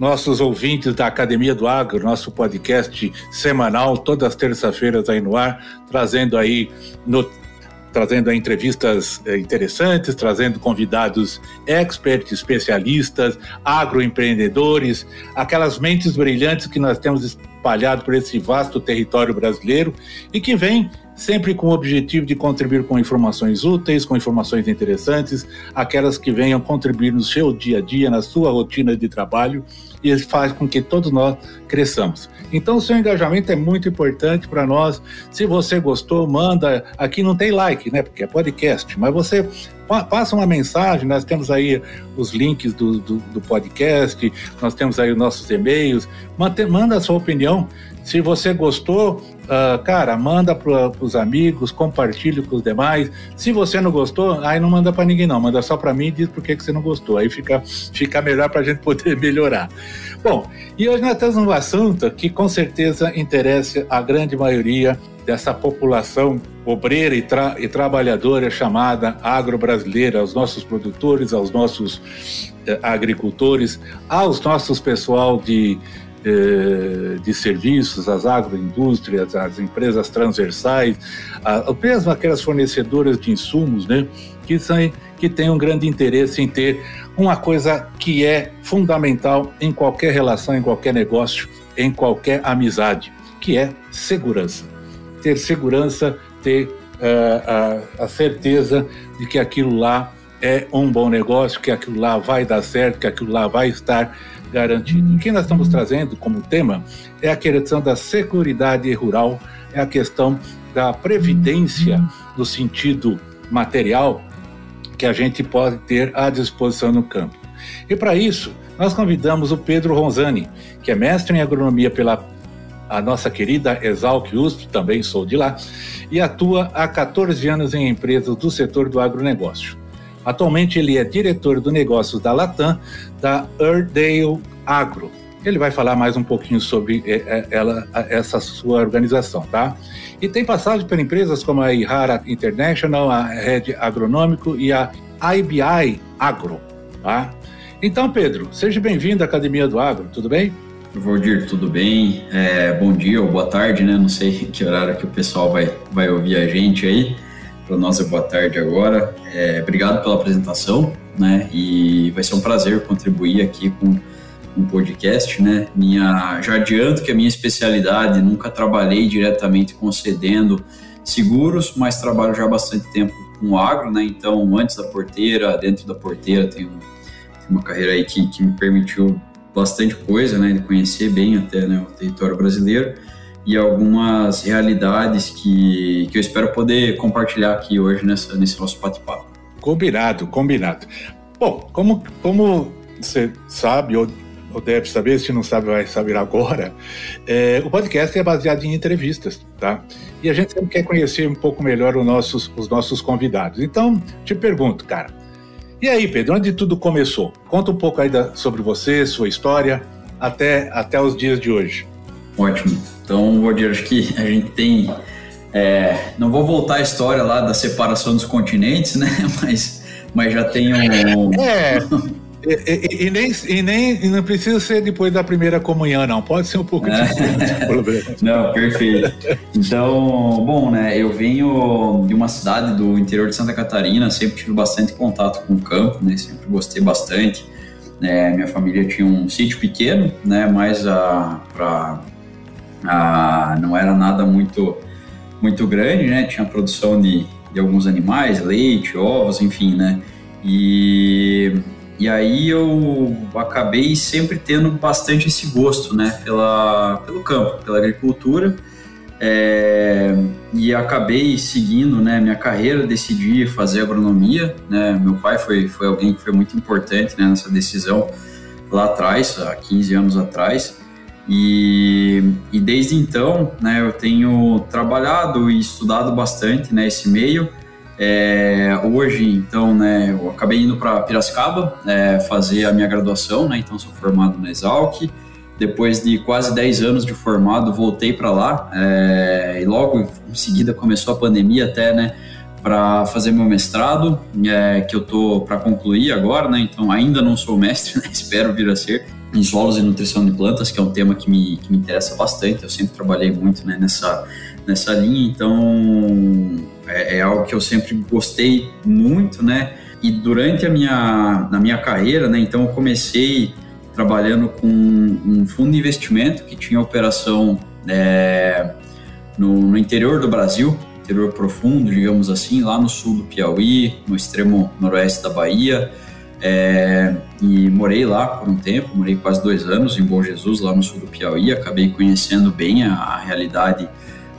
nossos ouvintes da Academia do Agro, nosso podcast semanal, todas as terças-feiras aí no ar, trazendo aí no, trazendo entrevistas eh, interessantes, trazendo convidados experts, especialistas, agroempreendedores, aquelas mentes brilhantes que nós temos espalhado por esse vasto território brasileiro e que vêm sempre com o objetivo de contribuir com informações úteis, com informações interessantes, aquelas que venham contribuir no seu dia a dia, na sua rotina de trabalho e faz com que todos nós cresçamos. Então, o seu engajamento é muito importante para nós. Se você gostou, manda. Aqui não tem like, né? Porque é podcast, mas você passa uma mensagem. Nós temos aí os links do, do, do podcast, nós temos aí os nossos e-mails. Manda, a sua opinião. Se você gostou, uh, cara, manda para os amigos, compartilhe com os demais. Se você não gostou, aí não manda para ninguém não, manda só para mim e diz por que, que você não gostou. Aí fica, fica melhor para a gente poder melhorar. Bom, e hoje nós temos um assunto que com certeza interessa a grande maioria dessa população obreira e, tra e trabalhadora chamada agro-brasileira, aos nossos produtores, aos nossos eh, agricultores, aos nossos pessoal de de serviços, as agroindústrias, as empresas transversais, mesmo aquelas fornecedoras de insumos, né, que, são, que têm um grande interesse em ter uma coisa que é fundamental em qualquer relação, em qualquer negócio, em qualquer amizade, que é segurança. Ter segurança, ter uh, a, a certeza de que aquilo lá é um bom negócio, que aquilo lá vai dar certo, que aquilo lá vai estar garantido. O que nós estamos trazendo como tema é a questão da seguridade rural, é a questão da previdência no sentido material que a gente pode ter à disposição no campo. E para isso, nós convidamos o Pedro Ronzani, que é mestre em agronomia pela a nossa querida Exalc USP, também sou de lá, e atua há 14 anos em empresas do setor do agronegócio. Atualmente ele é diretor do negócios da Latam, da Airedale Agro. Ele vai falar mais um pouquinho sobre é, é, ela, essa sua organização, tá? E tem passagem por empresas como a Ihara International, a Red Agronômico e a IBI Agro, tá? Então, Pedro, seja bem-vindo à Academia do Agro, tudo bem? Valdir, tudo bem? É, bom dia ou boa tarde, né? Não sei que horário que o pessoal vai, vai ouvir a gente aí para nós é boa tarde agora. É, obrigado pela apresentação, né? E vai ser um prazer contribuir aqui com um podcast, né? Minha, já adianto que a minha especialidade nunca trabalhei diretamente concedendo seguros, mas trabalho já há bastante tempo com agro, né? Então, antes da porteira, dentro da porteira, tem, tem uma carreira aí que, que me permitiu bastante coisa, né? De conhecer bem até né, o território brasileiro e algumas realidades que, que eu espero poder compartilhar aqui hoje nessa, nesse nosso bate-papo. Combinado, combinado. Bom, como, como você sabe ou, ou deve saber, se não sabe vai saber agora, é, o podcast é baseado em entrevistas, tá? E a gente sempre quer conhecer um pouco melhor os nossos, os nossos convidados. Então, te pergunto, cara, e aí, Pedro, onde tudo começou? Conta um pouco aí da, sobre você, sua história, até, até os dias de hoje. Ótimo. Então, Valdir, acho que a gente tem. É, não vou voltar à história lá da separação dos continentes, né? Mas, mas já tem um. É. E, e, e, nem, e nem e não precisa ser depois da primeira comunhão, não. Pode ser um pouco é. de Não, perfeito. Então, bom, né? Eu venho de uma cidade do interior de Santa Catarina, sempre tive bastante contato com o campo, né? Sempre gostei bastante. É, minha família tinha um sítio pequeno, né? Mas a, pra, ah, não era nada muito muito grande, né? Tinha produção de, de alguns animais, leite, ovos, enfim, né? E, e aí eu acabei sempre tendo bastante esse gosto, né? Pela, pelo campo, pela agricultura. É, e acabei seguindo né, minha carreira, decidi fazer agronomia. Né? Meu pai foi, foi alguém que foi muito importante né, nessa decisão lá atrás, há 15 anos atrás. E, e desde então, né, eu tenho trabalhado e estudado bastante né, esse meio. É, hoje, então, né, eu acabei indo para Piracicaba é, fazer a minha graduação, né, então sou formado na Exalc. Depois de quase 10 anos de formado, voltei para lá é, e logo em seguida começou a pandemia até, né, para fazer meu mestrado, é, que eu tô para concluir agora, né, então ainda não sou mestre, né, espero vir a ser em solos e nutrição de plantas, que é um tema que me, que me interessa bastante. Eu sempre trabalhei muito né, nessa, nessa linha, então é, é, algo que eu sempre gostei muito, né? E durante a minha, na minha carreira, né, então eu comecei trabalhando com um fundo de investimento que tinha operação é, no, no interior do Brasil, interior profundo, digamos assim, lá no sul do Piauí, no extremo noroeste da Bahia, é, e morei lá por um tempo, morei quase dois anos em Bom Jesus, lá no sul do Piauí. Acabei conhecendo bem a, a realidade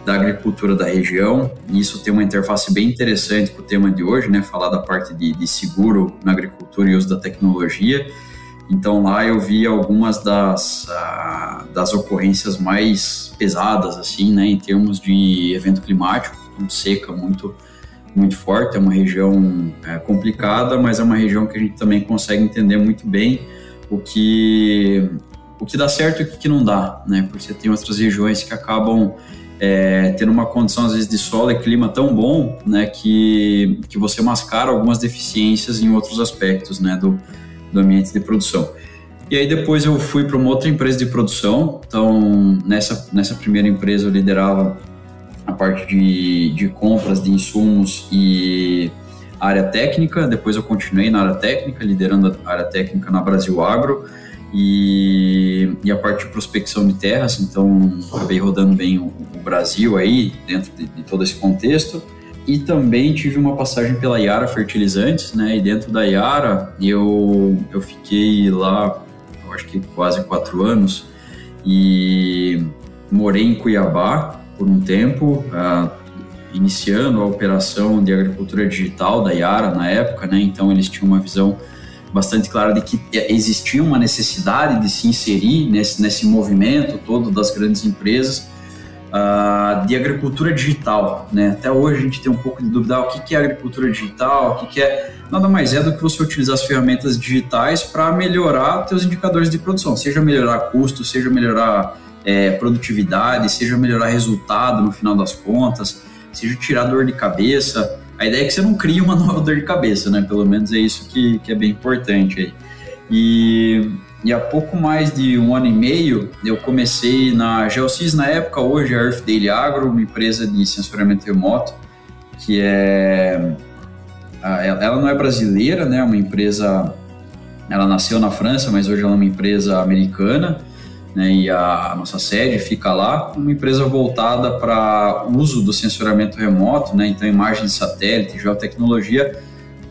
da agricultura da região. E isso tem uma interface bem interessante com o tema de hoje, né? Falar da parte de, de seguro na agricultura e uso da tecnologia. Então lá eu vi algumas das, das ocorrências mais pesadas, assim, né? Em termos de evento climático, seca, muito muito forte, é uma região é, complicada, mas é uma região que a gente também consegue entender muito bem o que o que dá certo e o que não dá, né? Porque você tem outras regiões que acabam é, tendo uma condição às vezes de solo e clima tão bom, né, que, que você mascara algumas deficiências em outros aspectos, né, do, do ambiente de produção. E aí depois eu fui para uma outra empresa de produção, então nessa, nessa primeira empresa eu liderava a parte de, de compras de insumos e área técnica. Depois eu continuei na área técnica, liderando a área técnica na Brasil Agro e, e a parte de prospecção de terras. Então, acabei rodando bem o, o Brasil aí, dentro de, de, todo esse contexto. E também tive uma passagem pela Iara Fertilizantes, né? E dentro da Iara eu, eu fiquei lá, eu acho que quase quatro anos, e morei em Cuiabá, por um tempo, uh, iniciando a operação de agricultura digital da Yara na época, né? Então eles tinham uma visão bastante clara de que existia uma necessidade de se inserir nesse, nesse movimento todo das grandes empresas uh, de agricultura digital, né? Até hoje a gente tem um pouco de dúvida ah, o que é agricultura digital, o que é nada mais é do que você utilizar as ferramentas digitais para melhorar seus indicadores de produção, seja melhorar custo, seja melhorar é, produtividade, seja melhorar resultado no final das contas, seja tirar dor de cabeça. A ideia é que você não crie uma nova dor de cabeça, né? Pelo menos é isso que, que é bem importante aí. E, e há pouco mais de um ano e meio, eu comecei na Geosys na época, hoje é a Earth Daily Agro, uma empresa de sensoriamento remoto, que é... Ela não é brasileira, né? É uma empresa... Ela nasceu na França, mas hoje ela é uma empresa americana né, e a, nossa sede fica lá, uma empresa voltada para uso do sensoramento remoto, né, então imagem de satélite, geotecnologia,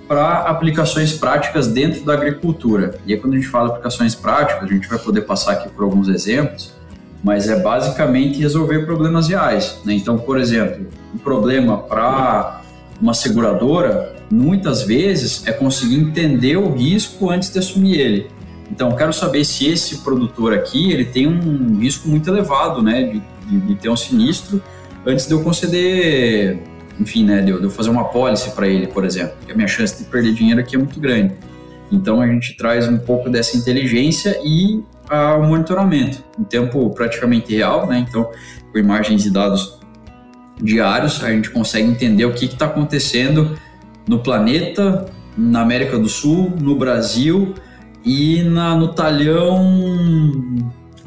para aplicações práticas dentro da agricultura. E aí quando a gente fala aplicações práticas, a gente vai poder passar aqui por alguns exemplos, mas é basicamente resolver problemas reais. Né? Então, por exemplo, um problema para uma seguradora, muitas vezes, é conseguir entender o risco antes de assumir ele. Então, quero saber se esse produtor aqui ele tem um risco muito elevado, né, de, de, de ter um sinistro antes de eu conceder, enfim, né, de eu, de eu fazer uma pólice para ele, por exemplo, porque a minha chance de perder dinheiro aqui é muito grande. Então, a gente traz um pouco dessa inteligência e ah, o monitoramento em tempo praticamente real, né? Então, com imagens e dados diários, a gente consegue entender o que está acontecendo no planeta, na América do Sul, no Brasil e na, no talhão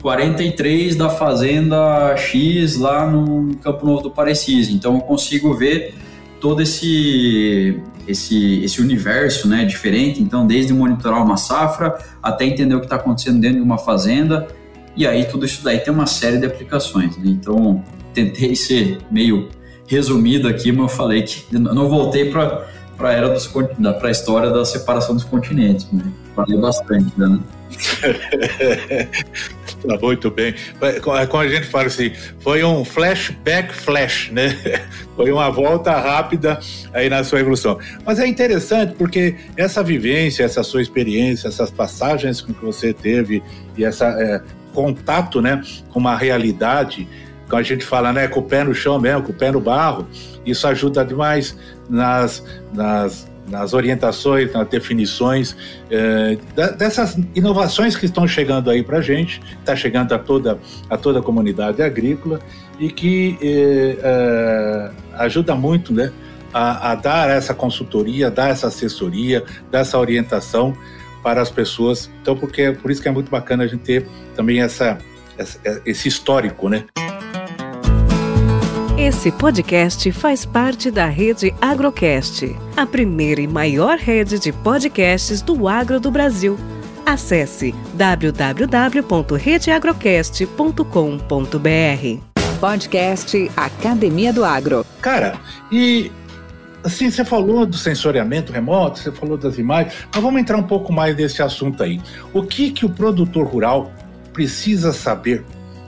43 da Fazenda X lá no Campo Novo do Parecis. Então eu consigo ver todo esse esse, esse universo né, diferente, então desde monitorar uma safra até entender o que está acontecendo dentro de uma fazenda, e aí tudo isso daí tem uma série de aplicações. Né? Então tentei ser meio resumido aqui, mas eu falei que não voltei para para era dos para a história da separação dos continentes, né? Falei bastante, né? tá muito bem. Como a gente fala assim, foi um flashback flash, né? Foi uma volta rápida aí na sua evolução. Mas é interessante porque essa vivência, essa sua experiência, essas passagens que você teve e essa é, contato, né, com uma realidade, como a gente fala, né, com o pé no chão mesmo, com o pé no barro, isso ajuda demais nas, nas, nas orientações, nas definições eh, dessas inovações que estão chegando aí para a gente, está chegando a toda, a toda a comunidade agrícola e que eh, eh, ajuda muito né, a, a, dar essa consultoria, dar essa assessoria, dar essa orientação para as pessoas. Então, porque por isso que é muito bacana a gente ter também essa, essa esse histórico, né? Esse podcast faz parte da rede Agrocast, a primeira e maior rede de podcasts do agro do Brasil. Acesse www.redeagrocast.com.br. Podcast Academia do Agro. Cara, e assim, você falou do sensoriamento remoto, você falou das imagens, mas vamos entrar um pouco mais nesse assunto aí. O que que o produtor rural precisa saber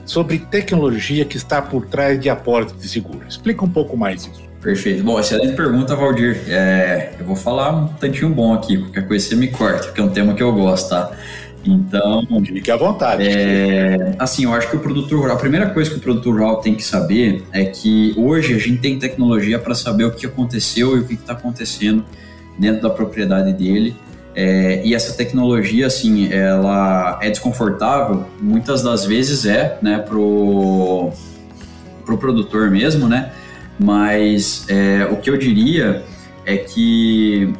sobre tecnologia que está por trás de aporte de seguro. Explica um pouco mais isso. Perfeito. Bom, excelente pergunta, Valdir. É, eu vou falar um tantinho bom aqui, qualquer coisa você me corta, porque é um tema que eu gosto, tá? Então. Fique à vontade. É, assim, eu acho que o produtor rural, a primeira coisa que o produtor rural tem que saber é que hoje a gente tem tecnologia para saber o que aconteceu e o que está acontecendo dentro da propriedade dele é, e essa tecnologia, assim, ela é desconfortável, muitas das vezes é, né, pro, pro produtor mesmo, né? Mas é, o que eu diria é que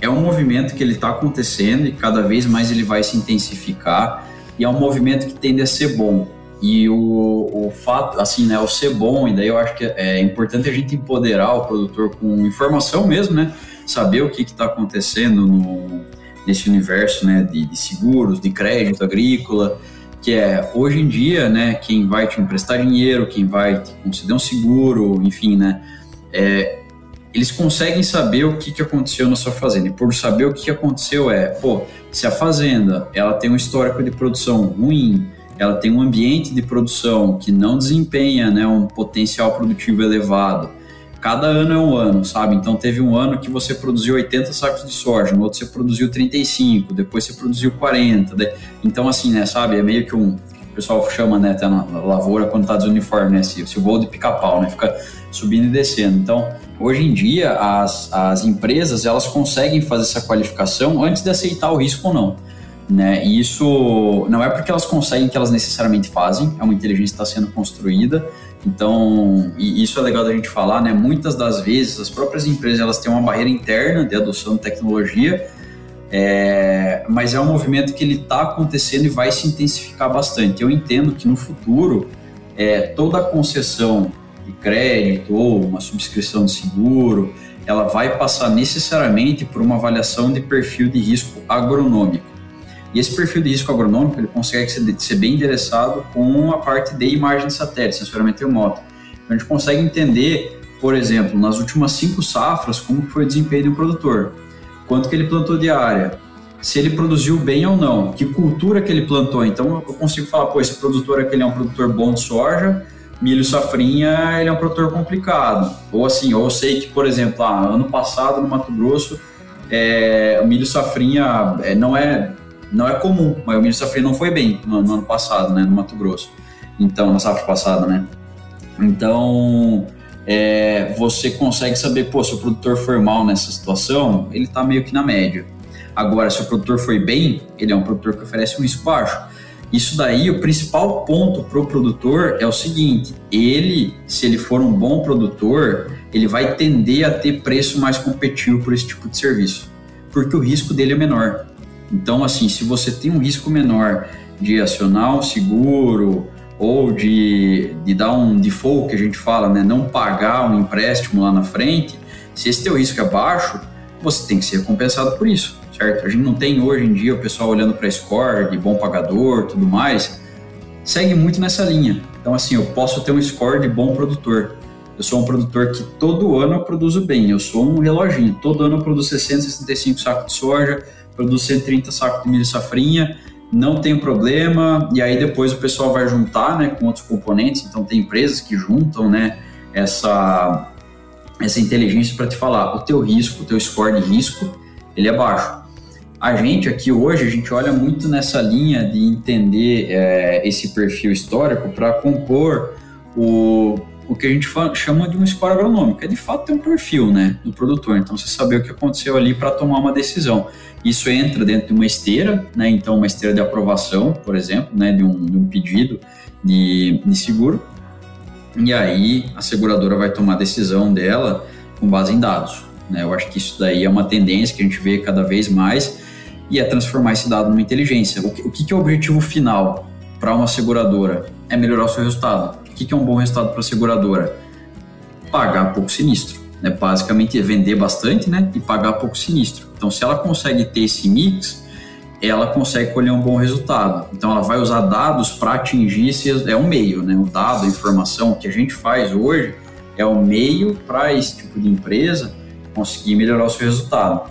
é um movimento que ele está acontecendo e cada vez mais ele vai se intensificar e é um movimento que tende a ser bom. E o, o fato, assim, né, o ser bom, e daí eu acho que é importante a gente empoderar o produtor com informação mesmo, né? Saber o que está acontecendo no, nesse universo né, de, de, seguros, de crédito agrícola, que é hoje em dia, né, quem vai te emprestar dinheiro, quem vai te conceder um seguro, enfim, né, é, eles conseguem saber o que, que aconteceu na sua fazenda. E por saber o que, que aconteceu é, pô, se a fazenda ela tem um histórico de produção ruim, ela tem um ambiente de produção que não desempenha né, um potencial produtivo elevado, cada ano é um ano, sabe? Então teve um ano que você produziu 80 sacos de soja, no outro você produziu 35, depois você produziu 40. Então, assim, né, sabe? É meio que um. O pessoal chama, né, até na lavoura quando tá desuniforme, né? Esse, esse voo de pica-pau, né? Fica subindo e descendo. Então, hoje em dia, as, as empresas elas conseguem fazer essa qualificação antes de aceitar o risco ou não. Né? E isso não é porque elas conseguem que elas necessariamente fazem, é uma inteligência que está sendo construída, então, e isso é legal da gente falar, né? Muitas das vezes as próprias empresas elas têm uma barreira interna de adoção de tecnologia, é, mas é um movimento que ele está acontecendo e vai se intensificar bastante. Eu entendo que no futuro é, toda a concessão de crédito ou uma subscrição de seguro, ela vai passar necessariamente por uma avaliação de perfil de risco agronômico. E esse perfil de risco agronômico ele consegue ser, bem endereçado com a parte de imagem de satélite, sensoramento remoto. Então a gente consegue entender, por exemplo, nas últimas cinco safras, como foi o desempenho do produtor, quanto que ele plantou de área, se ele produziu bem ou não, que cultura que ele plantou. Então eu consigo falar, pô, esse produtor aqui é um produtor bom de soja, milho safrinha ele é um produtor complicado. Ou assim, ou eu sei que, por exemplo, ah, ano passado no Mato Grosso, é, o milho safrinha é, não é não é comum, mas o milho safrinha não foi bem no, no, ano passado, né, no Mato Grosso. Então, na safra passada, né? Então, é, você consegue saber, pô, se o produtor for mal nessa situação, ele está meio que na média. Agora, se o produtor foi bem, ele é um produtor que oferece um risco baixo. Isso daí, o principal ponto para o produtor é o seguinte: ele, se ele for um bom produtor, ele vai tender a ter preço mais competitivo por esse tipo de serviço, porque o risco dele é menor. Então, assim, se você tem um risco menor de acionar um seguro ou de, de dar um default, que a gente fala, né, não pagar um empréstimo lá na frente, se esse teu risco é baixo, você tem que ser compensado por isso, certo? A gente não tem hoje em dia o pessoal olhando para score de bom pagador, tudo mais, segue muito nessa linha. Então, assim, eu posso ter um score de bom produtor. Eu sou um produtor que todo ano eu produzo bem, eu sou um reloginho, todo ano eu produzo 60, 65 sacos de soja, produz 130 sacos de milho safrinha, não tem problema, e aí depois o pessoal vai juntar né, com outros componentes, então tem empresas que juntam né, essa, essa inteligência para te falar o teu risco, o teu score de risco, ele é baixo. A gente aqui hoje, a gente olha muito nessa linha de entender é, esse perfil histórico para compor o, o que a gente chama de um score agronômico. É de fato ter um perfil né, do produtor. Então, você saber o que aconteceu ali para tomar uma decisão. Isso entra dentro de uma esteira, né, então uma esteira de aprovação, por exemplo, né, de, um, de um pedido de, de seguro. E aí a seguradora vai tomar a decisão dela com base em dados. Né? Eu acho que isso daí é uma tendência que a gente vê cada vez mais e é transformar esse dado numa inteligência. O que, o que é o objetivo final para uma seguradora? É melhorar o seu resultado. O que é um bom resultado para a seguradora? Pagar pouco sinistro. Né? Basicamente é vender bastante né? e pagar pouco sinistro. Então, se ela consegue ter esse mix, ela consegue colher um bom resultado. Então, ela vai usar dados para atingir esse. É um meio, né? O dado, a informação que a gente faz hoje é o meio para esse tipo de empresa conseguir melhorar o seu resultado.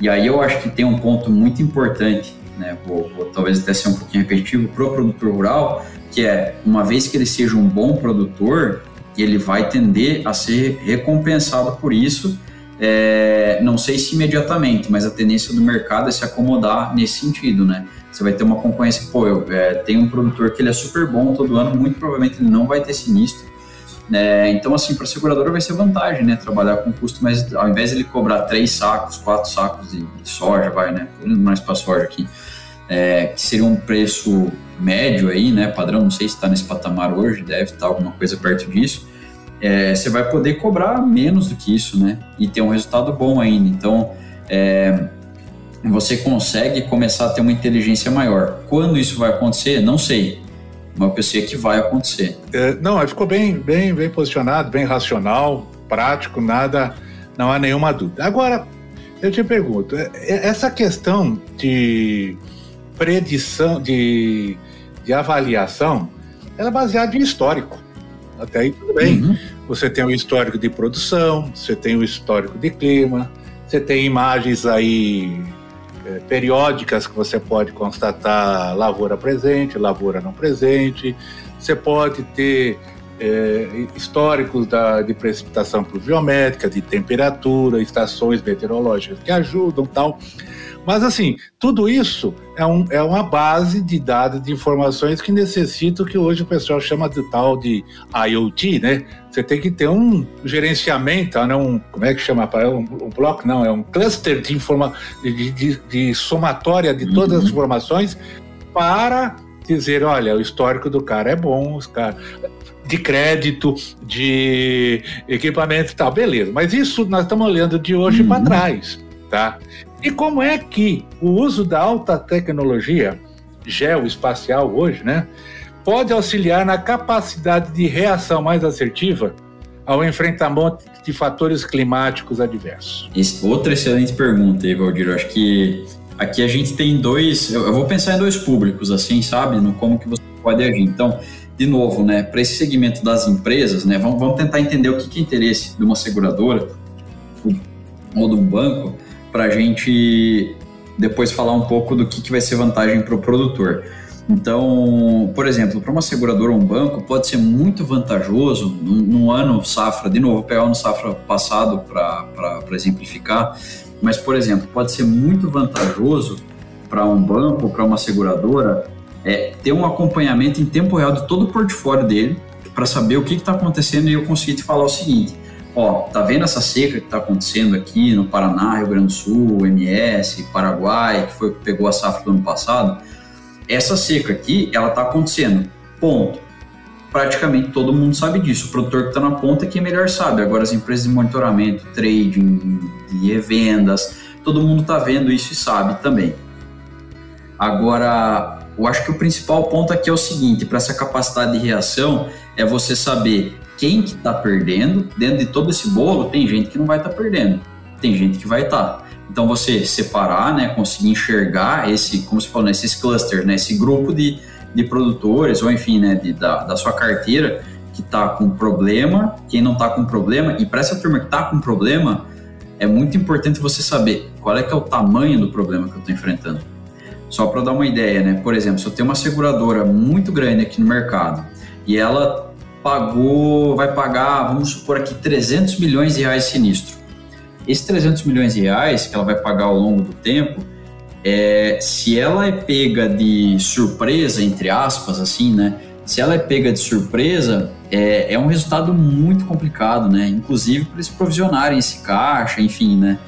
E aí eu acho que tem um ponto muito importante, né, vou, vou talvez até ser um pouquinho repetitivo, para o produtor rural, que é, uma vez que ele seja um bom produtor, ele vai tender a ser recompensado por isso, é, não sei se imediatamente, mas a tendência do mercado é se acomodar nesse sentido, né? Você vai ter uma concorrência, pô, eu é, tenho um produtor que ele é super bom todo ano, muito provavelmente ele não vai ter sinistro, é, então, assim, para a seguradora vai ser vantagem, né? Trabalhar com custo, mas ao invés de ele cobrar três sacos, quatro sacos de, de soja, vai, né? Mais para soja aqui, é, que seria um preço médio aí, né? Padrão, não sei se está nesse patamar hoje, deve estar tá alguma coisa perto disso. É, você vai poder cobrar menos do que isso, né? E ter um resultado bom ainda. Então, é, você consegue começar a ter uma inteligência maior. Quando isso vai acontecer, não sei uma pessoa que vai acontecer. É, não, ficou bem, bem, bem posicionado, bem racional, prático, nada, não há nenhuma dúvida. Agora, eu te pergunto, é, é, essa questão de predição, de, de avaliação, ela é baseada em histórico. Até aí tudo bem. Uhum. Você tem o histórico de produção, você tem o histórico de clima, você tem imagens aí é, periódicas que você pode constatar lavoura presente, lavoura não presente. Você pode ter é, históricos da, de precipitação pluviométrica, de temperatura, estações meteorológicas que ajudam tal. Mas, assim, tudo isso é, um, é uma base de dados, de informações que necessitam que hoje o pessoal chama de tal de IoT, né? Você tem que ter um gerenciamento, né? um, como é que chama? Um, um bloco? Não, é um cluster de, informa, de, de, de somatória de todas uhum. as informações para dizer, olha, o histórico do cara é bom, os cara, de crédito, de equipamento e tal, beleza. Mas isso nós estamos olhando de hoje uhum. para trás, tá? E como é que o uso da alta tecnologia geoespacial hoje, né, pode auxiliar na capacidade de reação mais assertiva ao enfrentamento de fatores climáticos adversos? outra excelente pergunta, Evaldir. Eu acho que aqui a gente tem dois. Eu vou pensar em dois públicos, assim, sabe? No como que você pode agir. Então, de novo, né, para esse segmento das empresas, né, vamos, vamos tentar entender o que, que é interesse de uma seguradora ou de um banco para a gente depois falar um pouco do que, que vai ser vantagem para o produtor. Então, por exemplo, para uma seguradora ou um banco, pode ser muito vantajoso num, ano safra, de novo, pegar o ano safra passado para exemplificar, mas, por exemplo, pode ser muito vantajoso para um banco, para uma seguradora, é, ter um acompanhamento em tempo real de todo o portfólio dele, para saber o que está acontecendo e eu conseguir te falar o seguinte: ó, tá vendo essa seca que está acontecendo aqui no Paraná, Rio Grande do Sul, MS, Paraguai, que foi que pegou a safra do ano passado? Essa seca aqui, ela está acontecendo, ponto. Praticamente todo mundo sabe disso. O produtor que está na ponta é que melhor sabe. Agora as empresas de monitoramento, trading, de revendas, todo mundo está vendo isso e sabe também. Agora, eu acho que o principal ponto aqui é o seguinte, para essa capacidade de reação, é você saber quem que está perdendo, dentro de todo esse bolo, tem gente que não vai estar tá perdendo, tem gente que vai estar. Tá. Então você separar, né, conseguir enxergar esse, como se falou, né, esses clusters, né, esse grupo de, de produtores, ou enfim, né, de, da, da sua carteira que está com problema, quem não está com problema, e para essa turma que está com problema, é muito importante você saber qual é que é o tamanho do problema que eu estou enfrentando. Só para dar uma ideia, né? Por exemplo, se eu tenho uma seguradora muito grande aqui no mercado e ela pagou, vai pagar, vamos supor aqui, 300 milhões de reais sinistro. Esses 300 milhões de reais que ela vai pagar ao longo do tempo, é, se ela é pega de surpresa, entre aspas, assim, né? Se ela é pega de surpresa, é, é um resultado muito complicado, né? Inclusive para eles provisionarem esse caixa, enfim, né?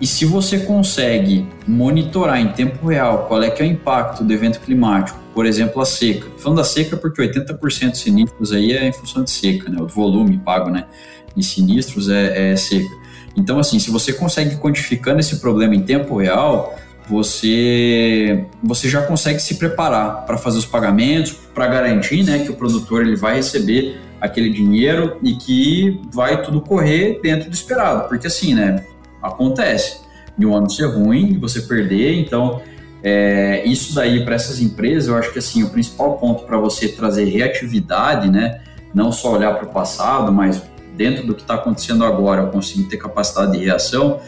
E se você consegue monitorar em tempo real qual é que é o impacto do evento climático, por exemplo, a seca. Falando da seca porque 80% dos sinistros aí é em função de seca, né? O volume pago, né? Em sinistros é, é seca. Então, assim, se você consegue quantificando esse problema em tempo real, você você já consegue se preparar para fazer os pagamentos, para garantir, né, que o produtor ele vai receber aquele dinheiro e que vai tudo correr dentro do esperado, porque assim, né, acontece de um ano ser ruim, você perder, então é, isso daí para essas empresas, eu acho que assim o principal ponto para você trazer reatividade, né, não só olhar para o passado, mas dentro do que está acontecendo agora, conseguir ter capacidade de reação,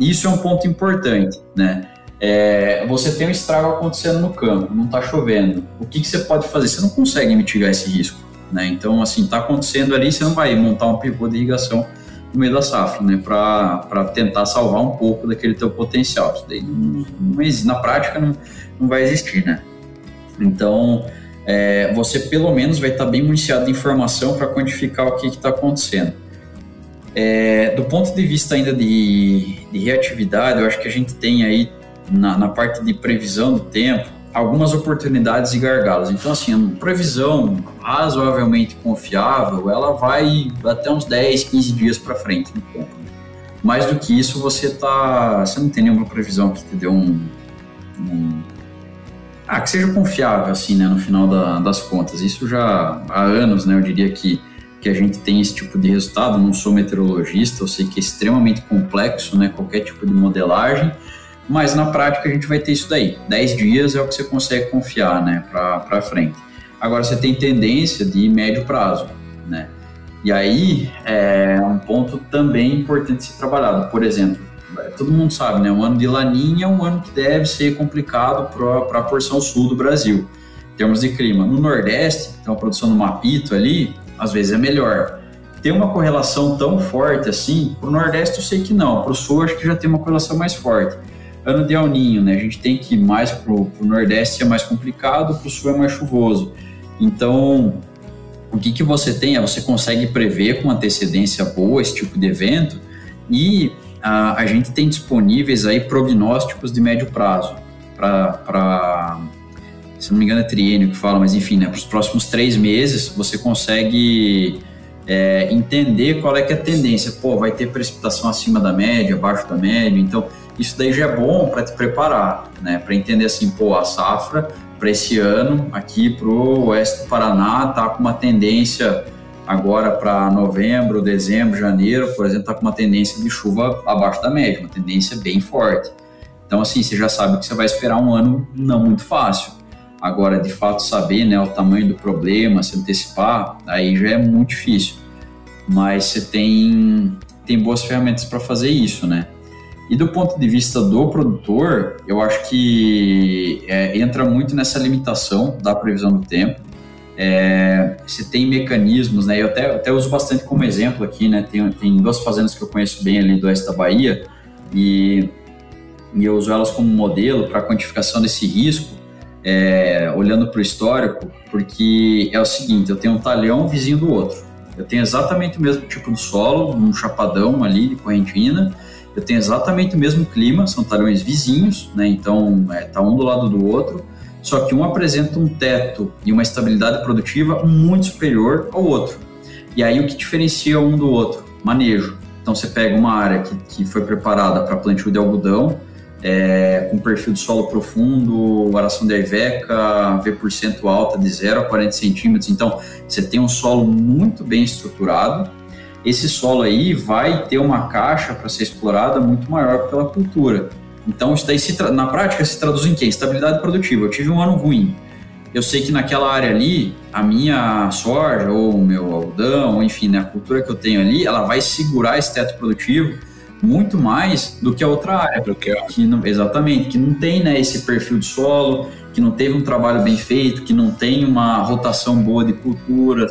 isso é um ponto importante, né? É, você tem um estrago acontecendo no campo, não está chovendo. O que, que, você pode fazer? Você não consegue mitigar esse risco, né? Então, assim, está acontecendo ali, você não vai montar um pivô de irrigação no meio da safra, né? Para tentar salvar um pouco daquele teu potencial. Isso daí não, não na prática não, não vai existir, né? Então, é, você pelo menos vai estar bem municiado de informação para quantificar o que está acontecendo. É, do ponto de vista ainda de, de reatividade, eu acho que a gente tem aí na, na parte de previsão do tempo, algumas oportunidades e gargalos. Então, assim, a previsão razoavelmente confiável, ela vai até uns 10, 15 dias para frente no tempo. Mais do que isso, você tá, você não tem nenhuma previsão que te dê um, um ah, que seja confiável, assim, né, no final da, das contas. Isso já há anos, né, eu diria que, que a gente tem esse tipo de resultado. Não sou meteorologista, eu sei que é extremamente complexo, né, qualquer tipo de modelagem, mas na prática a gente vai ter isso daí. 10 dias é o que você consegue confiar, né, para frente. Agora você tem tendência de médio prazo, né? E aí é um ponto também importante ser trabalhado. Por exemplo, todo mundo sabe, né? Um ano de laninha é um ano que deve ser complicado para a porção sul do Brasil, em termos de clima. No Nordeste, então a produção do mapito ali, às vezes é melhor. Tem uma correlação tão forte assim? Para o Nordeste eu sei que não, para o Sul acho que já tem uma correlação mais forte ano de El Ninho, né? A gente tem que ir mais para o Nordeste é mais complicado, para o Sul é mais chuvoso. Então, o que, que você tem é você consegue prever com antecedência boa esse tipo de evento e a, a gente tem disponíveis aí prognósticos de médio prazo para se não me engano é triênio que fala, mas enfim, né, para os próximos três meses você consegue é, entender qual é que é a tendência. Pô, vai ter precipitação acima da média, abaixo da média, então isso daí já é bom para te preparar, né? Para entender assim, pô, a safra para esse ano aqui para o oeste do Paraná tá com uma tendência agora para novembro, dezembro, janeiro, por exemplo, tá com uma tendência de chuva abaixo da média, uma tendência bem forte. Então assim, você já sabe que você vai esperar um ano não muito fácil. Agora, de fato, saber né, o tamanho do problema, se antecipar, aí já é muito difícil. Mas você tem, tem boas ferramentas para fazer isso, né? E do ponto de vista do produtor, eu acho que é, entra muito nessa limitação da previsão do tempo. É, você tem mecanismos, né? Eu até, até uso bastante como exemplo aqui, né? Tem, tem duas fazendas que eu conheço bem ali do oeste da Bahia e, e eu uso elas como modelo para quantificação desse risco, é, olhando para o histórico, porque é o seguinte: eu tenho um talhão vizinho do outro. Eu tenho exatamente o mesmo tipo de solo, um chapadão ali de correntina, eu tenho exatamente o mesmo clima, são talhões vizinhos, né? Então é, tá um do lado do outro, só que um apresenta um teto e uma estabilidade produtiva muito superior ao outro. E aí o que diferencia um do outro? Manejo. Então você pega uma área que, que foi preparada para plantio de algodão, é, com perfil de solo profundo, aração de aiveca, V% alta de 0 a 40 centímetros. Então você tem um solo muito bem estruturado esse solo aí vai ter uma caixa para ser explorada muito maior pela cultura. Então, isso daí se na prática se traduz em quê? Estabilidade produtiva. Eu tive um ano ruim. Eu sei que naquela área ali, a minha soja ou o meu algodão, enfim, né, a cultura que eu tenho ali, ela vai segurar esse teto produtivo muito mais do que a outra área. Do que, que não, exatamente, que não tem né, esse perfil de solo, que não teve um trabalho bem feito, que não tem uma rotação boa de culturas,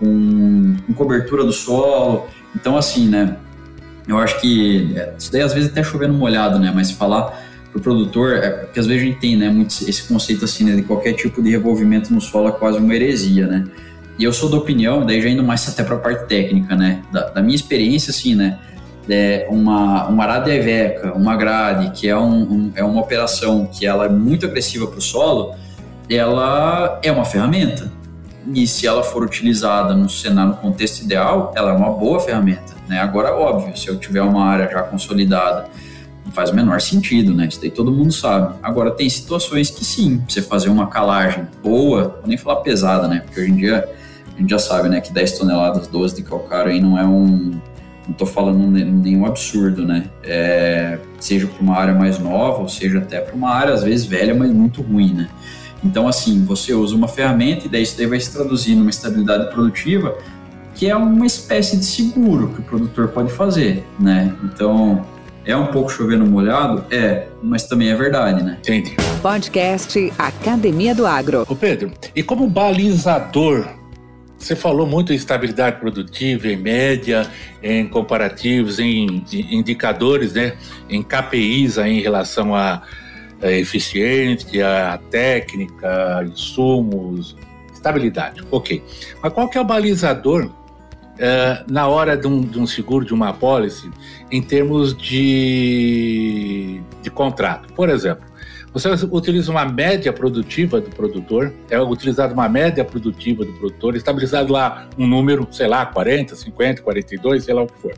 com, com cobertura do solo. Então, assim, né? Eu acho que é, isso daí às vezes até chovendo molhado, né? Mas falar para o produtor, é, porque às vezes a gente tem né, muito esse conceito assim, né, de qualquer tipo de revolvimento no solo é quase uma heresia, né? E eu sou da opinião, daí já indo mais até para a parte técnica, né? Da, da, minha experiência, assim, né? É uma, uma arada eveca, uma grade, que é, um, um, é uma operação que ela é muito agressiva para o solo, ela é uma ferramenta. E se ela for utilizada no cenário, no contexto ideal, ela é uma boa ferramenta. Né? Agora, óbvio, se eu tiver uma área já consolidada não faz o menor sentido, né? Isso daí todo mundo sabe. Agora, tem situações que sim, você fazer uma calagem boa, vou nem falar pesada, né? Porque hoje em dia a gente já sabe, né, que 10 toneladas, 12 de calcário aí não é um. Não tô falando nenhum absurdo, né? É, seja para uma área mais nova, ou seja até para uma área, às vezes, velha, mas muito ruim, né? Então, assim, você usa uma ferramenta e daí isso daí vai se traduzir numa estabilidade produtiva, que é uma espécie de seguro que o produtor pode fazer, né? Então, é um pouco chovendo molhado? É, mas também é verdade, né? Entendi. Podcast Academia do Agro. Ô Pedro, e como balizador, você falou muito em estabilidade produtiva, em média, em comparativos, em indicadores, né? Em KPIs aí em relação a, a eficiência, a técnica, insumos, estabilidade. Ok. Mas qual que é o balizador uh, na hora de um, de um, seguro, de uma apólice, em termos de, de contrato. Por exemplo, você utiliza uma média produtiva do produtor, é utilizado uma média produtiva do produtor, estabilizado lá um número, sei lá, 40, 50, 42, sei lá o que for.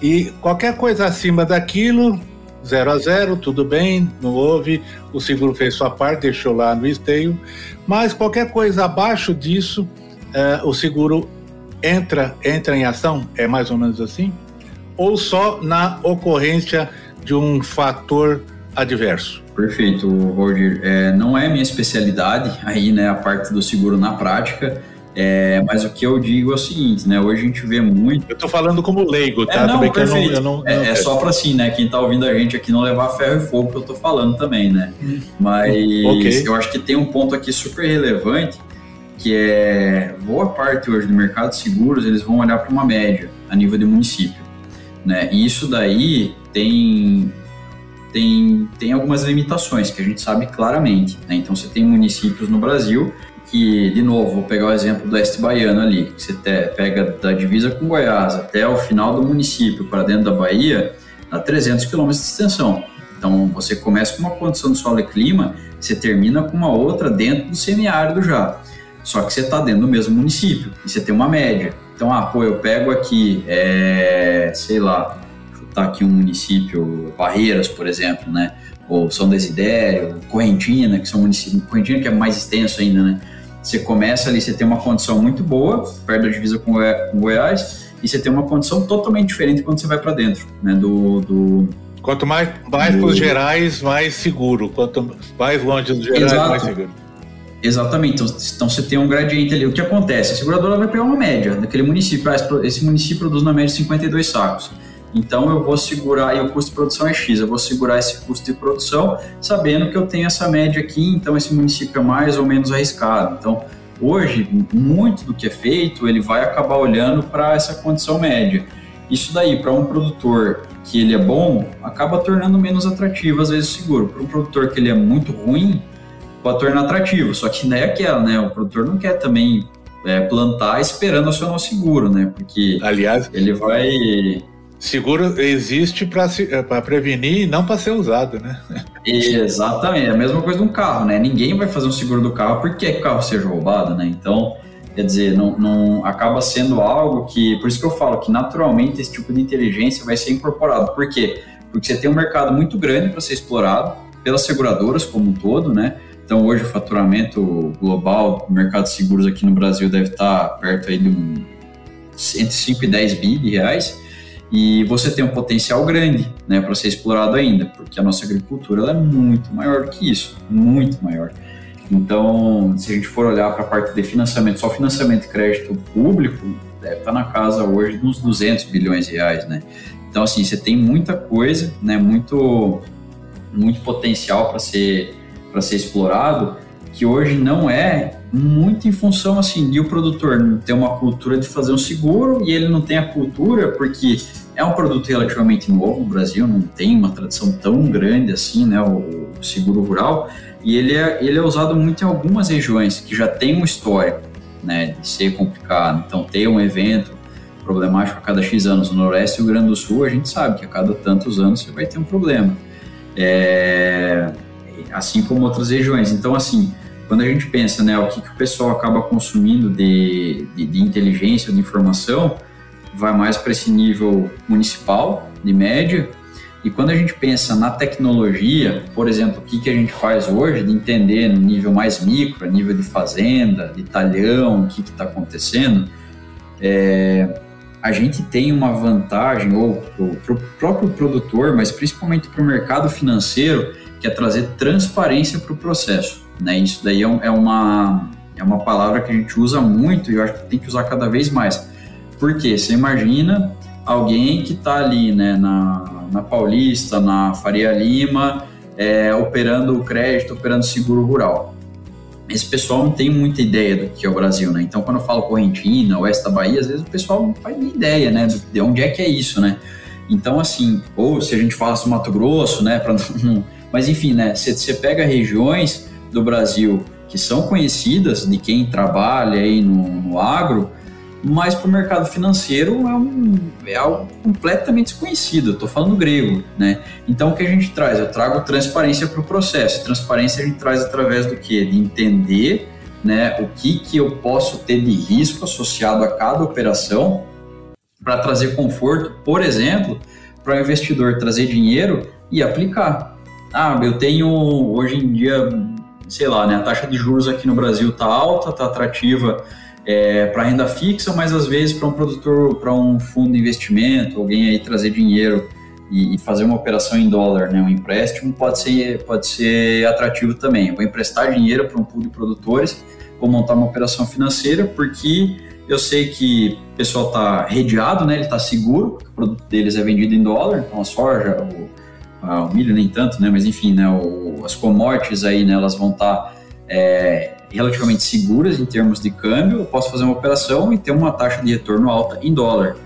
E qualquer coisa acima daquilo, zero a zero, tudo bem, não houve, o seguro fez sua parte, deixou lá no esteio, mas qualquer coisa abaixo disso, uh, o seguro entra, entra em ação? É mais ou menos assim? Ou só na ocorrência de um fator adverso? Perfeito, Roger. É, não é minha especialidade aí, né, a parte do seguro na prática. É, mas o que eu digo é o seguinte, né? Hoje a gente vê muito. Eu tô falando como leigo, tá? É, não, também perfeito. Eu não, eu não, é, é, só para assim, né? Quem tá ouvindo a gente aqui não levar ferro e fogo que eu tô falando também, né? Hum. Mas okay. eu acho que tem um ponto aqui super relevante que é boa parte hoje do mercado de seguros, eles vão olhar para uma média a nível de município, né? E isso daí tem tem, tem algumas limitações que a gente sabe claramente, né? Então você tem municípios no Brasil que, de novo, vou pegar o exemplo do Oeste Baiano ali, que você pega da divisa com Goiás até o final do município para dentro da Bahia, a 300 quilômetros de extensão. Então você começa com uma condição de solo e clima, você termina com uma outra dentro do semiárido já. Só que você está dentro do mesmo município e você tem uma média. Então, ah, pô, eu pego aqui, é, sei lá, chutar aqui um município, Barreiras, por exemplo, né? Ou São Desidério, Correntina, que são municípios, Correntina que é mais extenso ainda, né? Você começa ali, você tem uma condição muito boa, perto da divisa com Goiás, e você tem uma condição totalmente diferente quando você vai para dentro, né? Do, do, Quanto mais, mais para os gerais, mais seguro. Quanto mais longe dos gerais, Exato. mais seguro. Exatamente. Então, então, você tem um gradiente ali. O que acontece? A seguradora vai pegar uma média daquele município. Ah, esse município produz na média 52 sacos. Então eu vou segurar, e o custo de produção é X, eu vou segurar esse custo de produção sabendo que eu tenho essa média aqui, então esse município é mais ou menos arriscado. Então, hoje, muito do que é feito, ele vai acabar olhando para essa condição média. Isso daí, para um produtor que ele é bom, acaba tornando menos atrativo, às vezes, o seguro. Para um produtor que ele é muito ruim, pode tornar atrativo. Só que não é aquela, né? O produtor não quer também é, plantar esperando acionar o seguro, né? Porque aliás ele vai seguro existe para é, prevenir e não para ser usado, né? Exatamente, é a mesma coisa de um carro, né? Ninguém vai fazer um seguro do carro porque o carro seja roubado, né? Então, quer dizer, não, não acaba sendo algo que, por isso que eu falo que naturalmente esse tipo de inteligência vai ser incorporado. Por quê? Porque você tem um mercado muito grande para ser explorado pelas seguradoras como um todo, né? Então, hoje, o faturamento global do mercado de seguros aqui no Brasil deve estar perto aí de um, entre 5 e 10 bi de reais. E você tem um potencial grande né, para ser explorado ainda, porque a nossa agricultura é muito maior que isso, muito maior. Então, se a gente for olhar para a parte de financiamento, só financiamento e crédito público, deve estar na casa hoje dos 200 bilhões de reais, né? Então, assim, você tem muita coisa, né, muito, muito potencial para ser para ser explorado que hoje não é muito em função assim de o produtor ter uma cultura de fazer um seguro e ele não tem a cultura porque é um produto relativamente novo no Brasil, não tem uma tradição tão grande assim, né, o, o seguro rural, e ele é, ele é usado muito em algumas regiões que já tem um histórico, né, de ser complicado. Então, ter um evento problemático a cada X anos no Noroeste e Rio Grande do Sul, a gente sabe que a cada tantos anos você vai ter um problema. É, assim como outras regiões. Então, assim, quando a gente pensa, né, o que, que o pessoal acaba consumindo de, de, de inteligência, de informação, vai mais para esse nível municipal, de média, e quando a gente pensa na tecnologia, por exemplo, o que, que a gente faz hoje, de entender no nível mais micro, nível de fazenda, de talhão, o que está acontecendo, é, a gente tem uma vantagem, ou para o próprio produtor, mas principalmente para o mercado financeiro, que é trazer transparência para o processo. Né? Isso daí é, é, uma, é uma palavra que a gente usa muito e eu acho que tem que usar cada vez mais. Porque você imagina alguém que está ali né, na, na Paulista, na Faria Lima, é, operando o crédito, operando seguro rural. Esse pessoal não tem muita ideia do que é o Brasil, né? Então, quando eu falo Correntina, Oeste da Bahia, às vezes o pessoal não faz nem ideia, né? De onde é que é isso, né? Então, assim, ou se a gente fala assim, Mato Grosso, né? Pra mas, enfim, né? Você pega regiões do Brasil que são conhecidas de quem trabalha aí no, no agro, mas para o mercado financeiro é, um, é algo completamente desconhecido. Estou falando grego, né? Então o que a gente traz? Eu trago transparência para o processo. Transparência a gente traz através do que? De entender, né? O que que eu posso ter de risco associado a cada operação para trazer conforto, por exemplo, para o investidor trazer dinheiro e aplicar. Ah, eu tenho hoje em dia, sei lá, né? A taxa de juros aqui no Brasil está alta, está atrativa é, para renda fixa, mas às vezes para um produtor, para um fundo de investimento, alguém aí trazer dinheiro e, e, fazer uma operação em dólar, né, um empréstimo, pode ser, pode ser atrativo também. Eu vou emprestar dinheiro para um pool de produtores, vou montar uma operação financeira, porque eu sei que o pessoal está redeado, né, ele está seguro, o produto deles é vendido em dólar, então a soja, o, o milho nem tanto, né, mas enfim, né, o, as commodities aí, né, elas vão estar tá, é, relativamente seguras em termos de câmbio, eu posso fazer uma operação e ter uma taxa de retorno alta em dólar,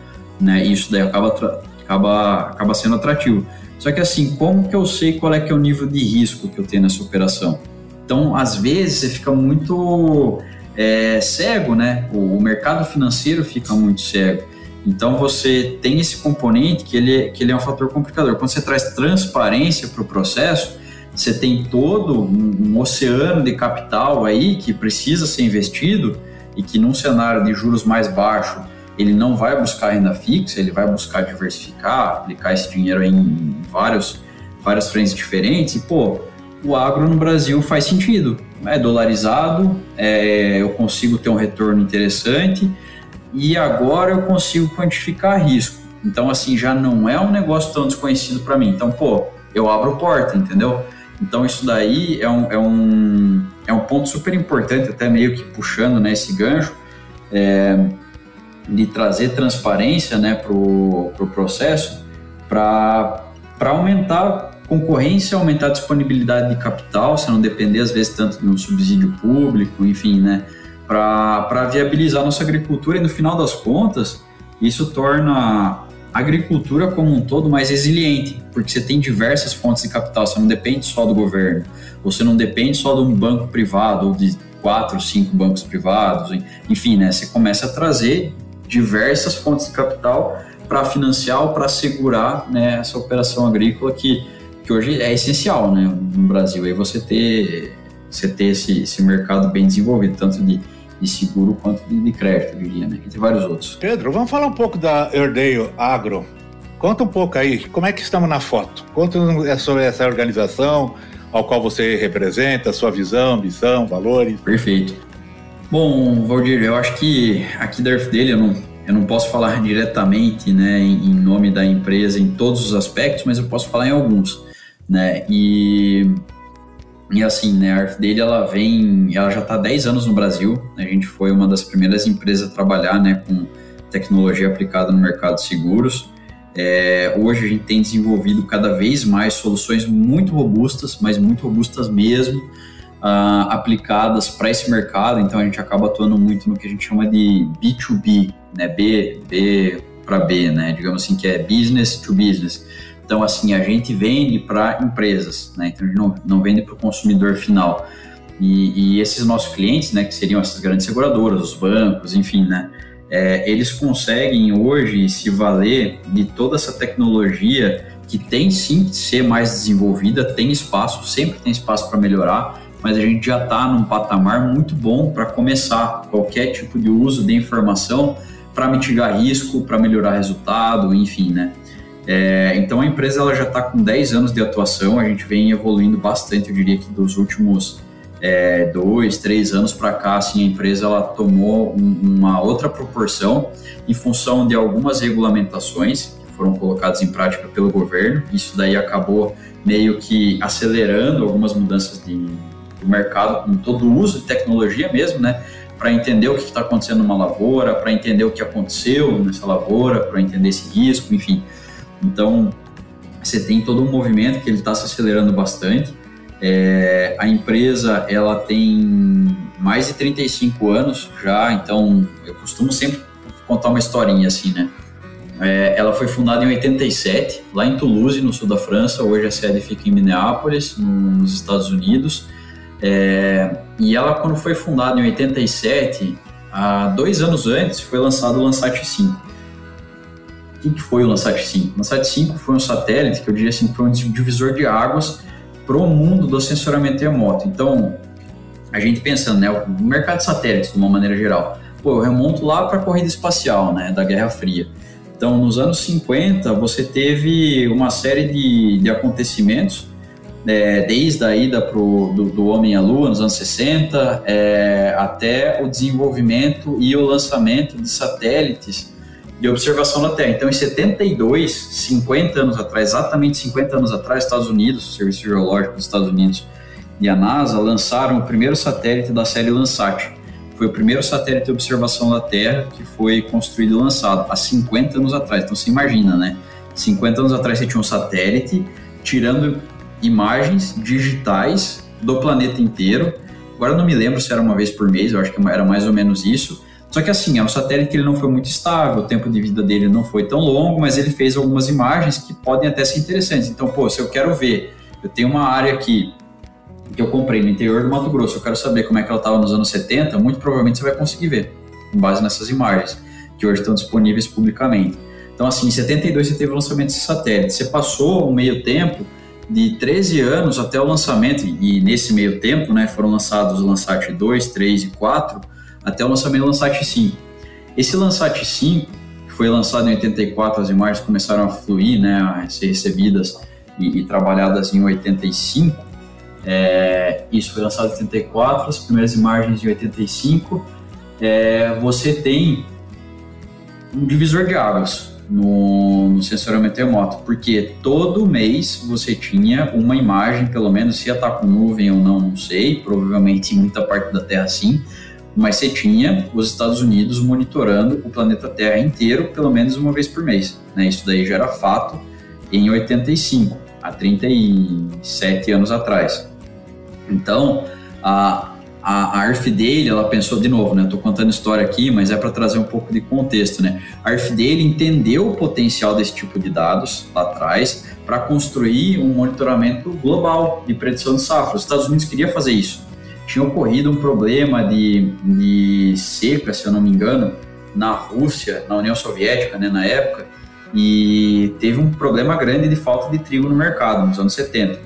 né? Isso daí acaba, acaba, acaba sendo atrativo. Só que assim, como que eu sei qual é que é o nível de risco que eu tenho nessa operação? Então, às vezes, você fica muito é, cego, né? O, o mercado financeiro fica muito cego. Então, você tem esse componente que ele, que ele é um fator complicador. Quando você traz transparência para o processo, você tem todo um, um oceano de capital aí que precisa ser investido e que num cenário de juros mais baixo ele não vai buscar renda fixa, ele vai buscar diversificar, aplicar esse dinheiro em vários, várias frentes diferentes. E, pô, o agro no Brasil faz sentido. É dolarizado, é, eu consigo ter um retorno interessante e agora eu consigo quantificar risco. Então, assim, já não é um negócio tão desconhecido para mim. Então, pô, eu abro porta, entendeu? Então isso daí é um, é um, é um ponto super importante, até meio que puxando né, esse gancho, é, de trazer transparência né, para o pro processo para aumentar concorrência, aumentar a disponibilidade de capital, se não depender às vezes tanto de um subsídio público, enfim, né, para viabilizar nossa agricultura e no final das contas isso torna a agricultura como um todo mais resiliente, porque você tem diversas fontes de capital, você não depende só do governo, você não depende só de um banco privado ou de quatro, cinco bancos privados, enfim, né? Você começa a trazer diversas fontes de capital para financiar ou para segurar né, essa operação agrícola que, que hoje é essencial né, no Brasil. Aí você ter, você ter esse, esse mercado bem desenvolvido, tanto de de seguro quanto de, de crédito, diria, né? Entre vários outros. Pedro, vamos falar um pouco da Herdeio Agro. Conta um pouco aí, como é que estamos na foto? Conta sobre essa organização, ao qual você representa, sua visão, missão, valores. Perfeito. Bom, Valdir, eu acho que aqui da dele eu não, eu não posso falar diretamente né, em, em nome da empresa em todos os aspectos, mas eu posso falar em alguns. Né? E e assim, né, a Arf dele ela vem, ela já está há 10 anos no Brasil. Né, a gente foi uma das primeiras empresas a trabalhar né, com tecnologia aplicada no mercado de seguros. É, hoje a gente tem desenvolvido cada vez mais soluções muito robustas, mas muito robustas mesmo, uh, aplicadas para esse mercado, então a gente acaba atuando muito no que a gente chama de B2B, né? B, B para B, né? Digamos assim, que é business to business. Então, assim, a gente vende para empresas, né? Então, a gente não, não vende para o consumidor final. E, e, esses nossos clientes, né, que seriam essas grandes seguradoras, os bancos, enfim, né? É, eles conseguem hoje se valer de toda essa tecnologia que tem sim que ser mais desenvolvida, tem espaço, sempre tem espaço para melhorar, mas a gente já está num patamar muito bom para começar qualquer tipo de uso de informação para mitigar risco, para melhorar resultado, enfim, né? É, então a empresa ela já está com 10 anos de atuação, a gente vem evoluindo bastante, eu diria que dos últimos é, dois, três anos para cá, assim, a empresa ela tomou um, uma outra proporção em função de algumas regulamentações que foram colocadas em prática pelo governo. Isso daí acabou meio que acelerando algumas mudanças de, do mercado, com todo o uso de tecnologia mesmo, né? Para entender o que está acontecendo numa lavoura, para entender o que aconteceu nessa lavoura, para entender esse risco, enfim. Então, você tem todo um movimento que ele está se acelerando bastante. É, a empresa ela tem mais de 35 anos já, então eu costumo sempre contar uma historinha assim, né? É, ela foi fundada em 87, lá em Toulouse, no sul da França. Hoje a sede fica em Minneapolis, no, nos Estados Unidos. É, e ela, quando foi fundada em 87, há dois anos antes, foi lançado o Landsat 5. O que, foi o Landsat 5? O Landsat 5 foi um satélite que eu diria assim, foi um divisor de águas para o mundo do sensoramento remoto. Então, a gente pensando, né, o mercado de satélites, de uma maneira geral, pô, eu remonto lá para a corrida espacial, né, da Guerra Fria. Então, nos anos 50, você teve uma série de, de acontecimentos é, desde a ida pro, do, do, homem à lua nos anos 60 é, até o desenvolvimento e o lançamento de satélites de observação da Terra. Então, em 72, 50 anos atrás, exatamente 50 anos atrás, Estados Unidos, o Serviço Geológico dos Estados Unidos e a NASA lançaram o primeiro satélite da série Landsat. Foi o primeiro satélite de observação da Terra que foi construído e lançado há 50 anos atrás. Então, você imagina, né? 50 anos atrás você tinha um satélite tirando imagens digitais do planeta inteiro. Agora eu não me lembro se era uma vez por mês, eu acho que era mais ou menos isso. Só que assim, é um satélite que ele não foi muito estável, o tempo de vida dele não foi tão longo, mas ele fez algumas imagens que podem até ser interessantes. Então, pô, se eu quero ver, eu tenho uma área aqui que eu comprei no interior do Mato Grosso, eu quero saber como é que ela estava nos anos 70, muito provavelmente você vai conseguir ver, com base nessas imagens, que hoje estão disponíveis publicamente. Então, assim, em 72 você teve o lançamento desse satélite. Você passou um meio tempo de 13 anos até o lançamento, e nesse meio tempo né, foram lançados o Landsat 2, 3 e 4, até o lançamento do Landsat 5. Esse Landsat 5, que foi lançado em 84, as imagens começaram a fluir, né, a ser recebidas e, e trabalhadas em 85, é, isso foi lançado em 84, as primeiras imagens em 85, é, você tem um divisor de águas no, no sensoramento remoto, porque todo mês você tinha uma imagem, pelo menos se ia estar com nuvem ou não, não sei, provavelmente em muita parte da Terra sim, mas você tinha os Estados Unidos monitorando o planeta Terra inteiro pelo menos uma vez por mês. Né? Isso daí já era fato em 85, há 37 anos atrás. Então, a, a, a ARF dele, ela pensou de novo, né? Estou contando história aqui, mas é para trazer um pouco de contexto, né? A ARF dele entendeu o potencial desse tipo de dados lá atrás para construir um monitoramento global de predição de safra. Os Estados Unidos queria fazer isso. Tinha ocorrido um problema de, de seca, se eu não me engano, na Rússia, na União Soviética, né, na época, e teve um problema grande de falta de trigo no mercado nos anos 70,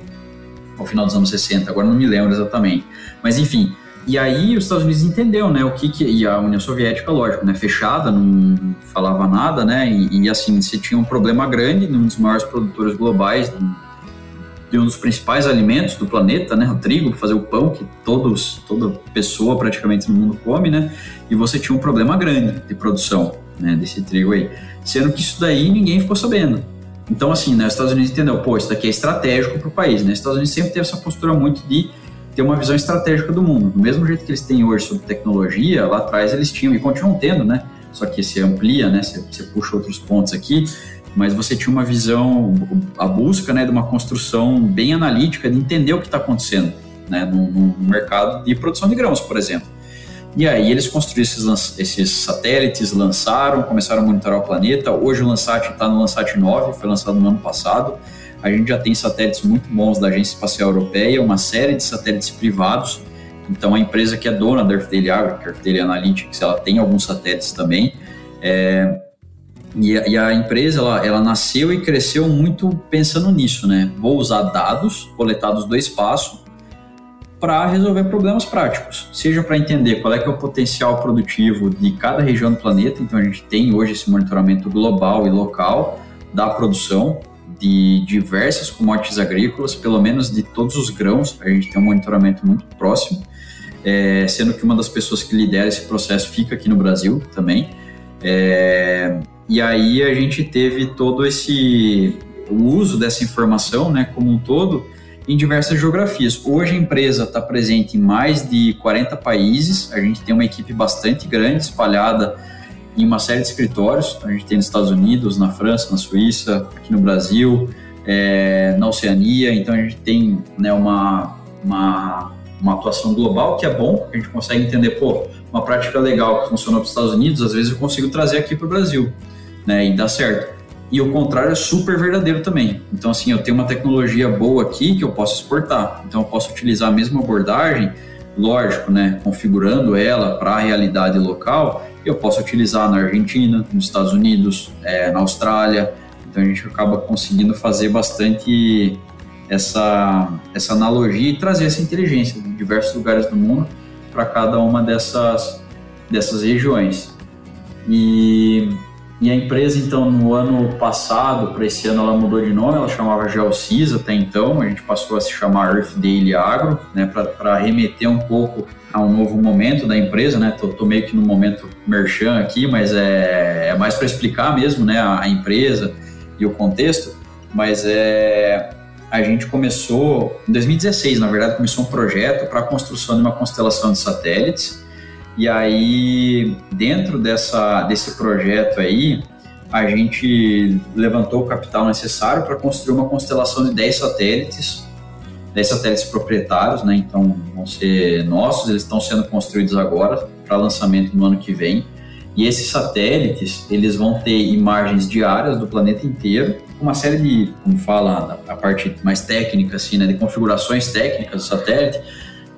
ao final dos anos 60, agora não me lembro exatamente. Mas enfim, e aí os Estados Unidos entendeu, né, o que, que e a União Soviética, lógico, né, fechada, não falava nada, né, e, e assim, você tinha um problema grande num dos maiores produtores globais de um dos principais alimentos do planeta, né, o trigo, para fazer o pão que todos, toda pessoa praticamente no mundo come, né, e você tinha um problema grande de produção, né, desse trigo aí, sendo que isso daí ninguém ficou sabendo. Então, assim, né, os Estados Unidos entendeu, pô, isso daqui é estratégico para o país, né, os Estados Unidos sempre teve essa postura muito de ter uma visão estratégica do mundo. Do mesmo jeito que eles têm hoje sobre tecnologia, lá atrás eles tinham e continuam tendo, né? Só que você amplia, né? Você, você puxa outros pontos aqui, mas você tinha uma visão, a busca, né, de uma construção bem analítica de entender o que está acontecendo. né, no, no mercado de produção de grãos, por exemplo. E aí eles construíram esses, esses, satélites, lançaram, começaram a monitorar o planeta. Hoje o Landsat está no Landsat 9, foi lançado no ano passado. A gente já tem satélites muito bons da Agência Espacial Europeia, uma série de satélites privados. Então a empresa que é dona da Earthdaily Agro, que é a Earthdaily Analytics, ela tem alguns satélites também. É, e, a, e, a, empresa ela, ela nasceu e cresceu muito pensando nisso, né? Vou usar dados coletados do espaço para resolver problemas práticos, seja para entender qual é que é o potencial produtivo de cada região do planeta. Então a gente tem hoje esse monitoramento global e local da produção de diversas commodities agrícolas, pelo menos de todos os grãos. A gente tem um monitoramento muito próximo, é, sendo que uma das pessoas que lidera esse processo fica aqui no Brasil também. É, e aí a gente teve todo esse o uso dessa informação, né, como um todo em diversas geografias. Hoje a empresa está presente em mais de 40 países, a gente tem uma equipe bastante grande espalhada em uma série de escritórios, a gente tem nos Estados Unidos, na França, na Suíça, aqui no Brasil, é, na Oceania, então a gente tem né, uma, uma, uma atuação global que é bom, a gente consegue entender, pô, uma prática legal que funcionou para os Estados Unidos, às vezes eu consigo trazer aqui para o Brasil, né, e dá certo e o contrário é super verdadeiro também. Então, assim, eu tenho uma tecnologia boa aqui que eu posso exportar. Então, eu posso utilizar a mesma abordagem, lógico, né, configurando ela para a realidade local, eu posso utilizar na Argentina, nos Estados Unidos, é, na Austrália. Então, a gente acaba conseguindo fazer bastante essa, essa analogia e trazer essa inteligência de diversos lugares do mundo para cada uma dessas, dessas regiões. E e a empresa, então, no ano passado, para esse ano, ela mudou de nome, ela chamava Geocis até então, a gente passou a se chamar Earth Daily Agro, né, para remeter um pouco a um novo momento da empresa, né? Tô, tô meio que no momento merchan aqui, mas é, é mais para explicar mesmo, né, a, a, empresa e o contexto. Mas é, a gente começou em 2016, na verdade, começou um projeto para a construção de uma constelação de satélites e aí, dentro dessa, desse projeto aí, a gente levantou o capital necessário para construir uma constelação de 10 satélites, 10 satélites proprietários, né? Então, vão ser nossos, eles estão sendo construídos agora para lançamento no ano que vem. E esses satélites, eles vão ter imagens diárias do planeta inteiro, uma série de, como fala a parte mais técnica, assim, né, de configurações técnicas do satélite,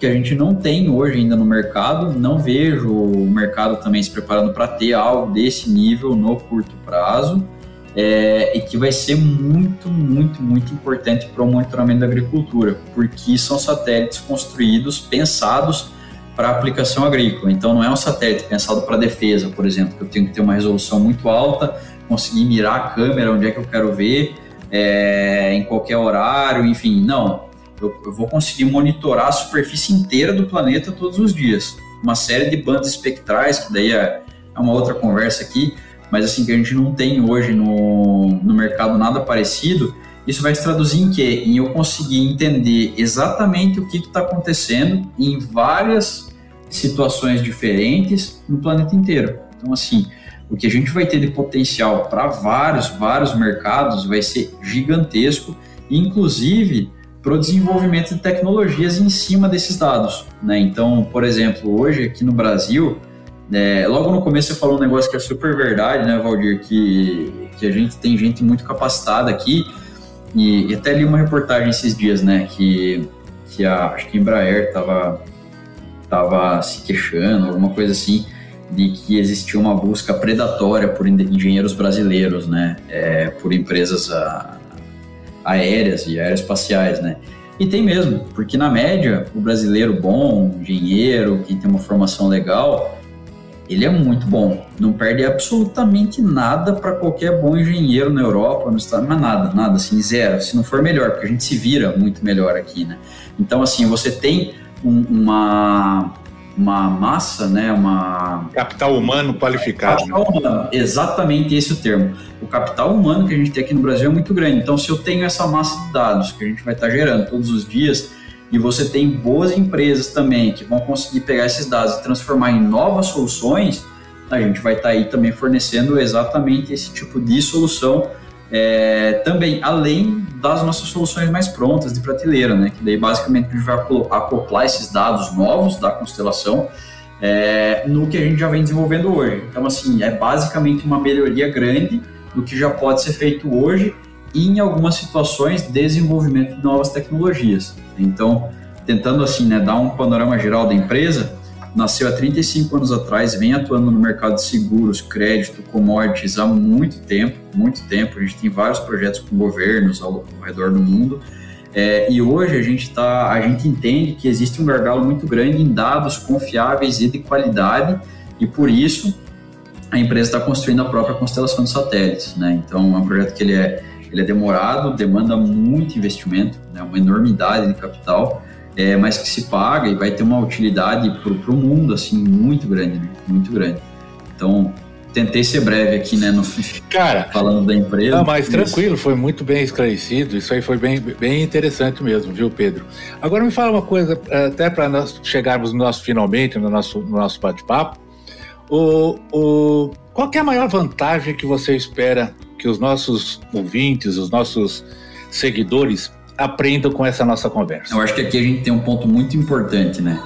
que a gente não tem hoje ainda no mercado. Não vejo o mercado também se preparando para ter algo desse nível no curto prazo. É, e que vai ser muito, muito, muito importante para o monitoramento da agricultura, porque são satélites construídos, pensados para aplicação agrícola. Então, não é um satélite pensado para defesa, por exemplo, que eu tenho que ter uma resolução muito alta, conseguir mirar a câmera onde é que eu quero ver, é, em qualquer horário, enfim. Não, eu, eu vou conseguir monitorar a superfície inteira do planeta todos os dias. Uma série de bandas espectrais, que daí é, é uma outra conversa aqui, mas assim, que a gente não tem hoje no, no mercado nada parecido, isso vai se traduzir em quê? Em eu conseguir entender exatamente o que está acontecendo em várias situações diferentes no planeta inteiro. Então, assim, o que a gente vai ter de potencial para vários, vários mercados vai ser gigantesco, inclusive para o desenvolvimento de tecnologias em cima desses dados. Né? Então, por exemplo, hoje aqui no Brasil, é, logo no começo você falou um negócio que é super verdade, né, Valdir, que, que a gente tem gente muito capacitada aqui, e, e até li uma reportagem esses dias, né, que, que a, acho que a Embraer estava tava se queixando, alguma coisa assim, de que existia uma busca predatória por engenheiros brasileiros, né, é, por empresas a, aéreas e aeroespaciais, né? E tem mesmo, porque na média, o brasileiro bom, engenheiro, que tem uma formação legal, ele é muito bom. Não perde absolutamente nada para qualquer bom engenheiro na Europa, no estado, mas nada, nada, assim, zero. Se não for melhor, porque a gente se vira muito melhor aqui, né? Então, assim, você tem um, uma, uma massa, né, uma... Capital humano qualificado. Capital humano, exatamente esse é o termo. O capital humano que a gente tem aqui no Brasil é muito grande. Então, se eu tenho essa massa de dados que a gente vai estar gerando todos os dias, e você tem boas empresas também que vão conseguir pegar esses dados e transformar em novas soluções, a gente vai estar aí também fornecendo exatamente esse tipo de solução é, também, além das nossas soluções mais prontas de prateleira, né? Que daí basicamente a gente vai acoplar esses dados novos da constelação é, no que a gente já vem desenvolvendo hoje. Então, assim, é basicamente uma melhoria grande do que já pode ser feito hoje e, em algumas situações, desenvolvimento de novas tecnologias. Então, tentando, assim, né, dar um panorama geral da empresa, nasceu há 35 anos atrás, vem atuando no mercado de seguros, crédito, commodities há muito tempo, muito tempo. A gente tem vários projetos com governos ao, ao redor do mundo. É, e hoje a gente tá, a gente entende que existe um gargalo muito grande em dados confiáveis e de qualidade, e por isso a empresa está construindo a própria constelação de satélites. Né? Então é um projeto que ele é, ele é demorado, demanda muito investimento, né? uma enormidade de capital, é, mas que se paga e vai ter uma utilidade para o mundo assim muito grande, né? muito grande. Então tentei ser breve aqui, né, no cara falando da empresa. Não, mas tranquilo, foi muito bem esclarecido. Isso aí foi bem, bem interessante mesmo, viu, Pedro? Agora me fala uma coisa, até para nós chegarmos no nosso finalmente no nosso no nosso bate-papo. O, o, qual é a maior vantagem que você espera que os nossos ouvintes, os nossos seguidores aprendam com essa nossa conversa? Eu acho que aqui a gente tem um ponto muito importante, né?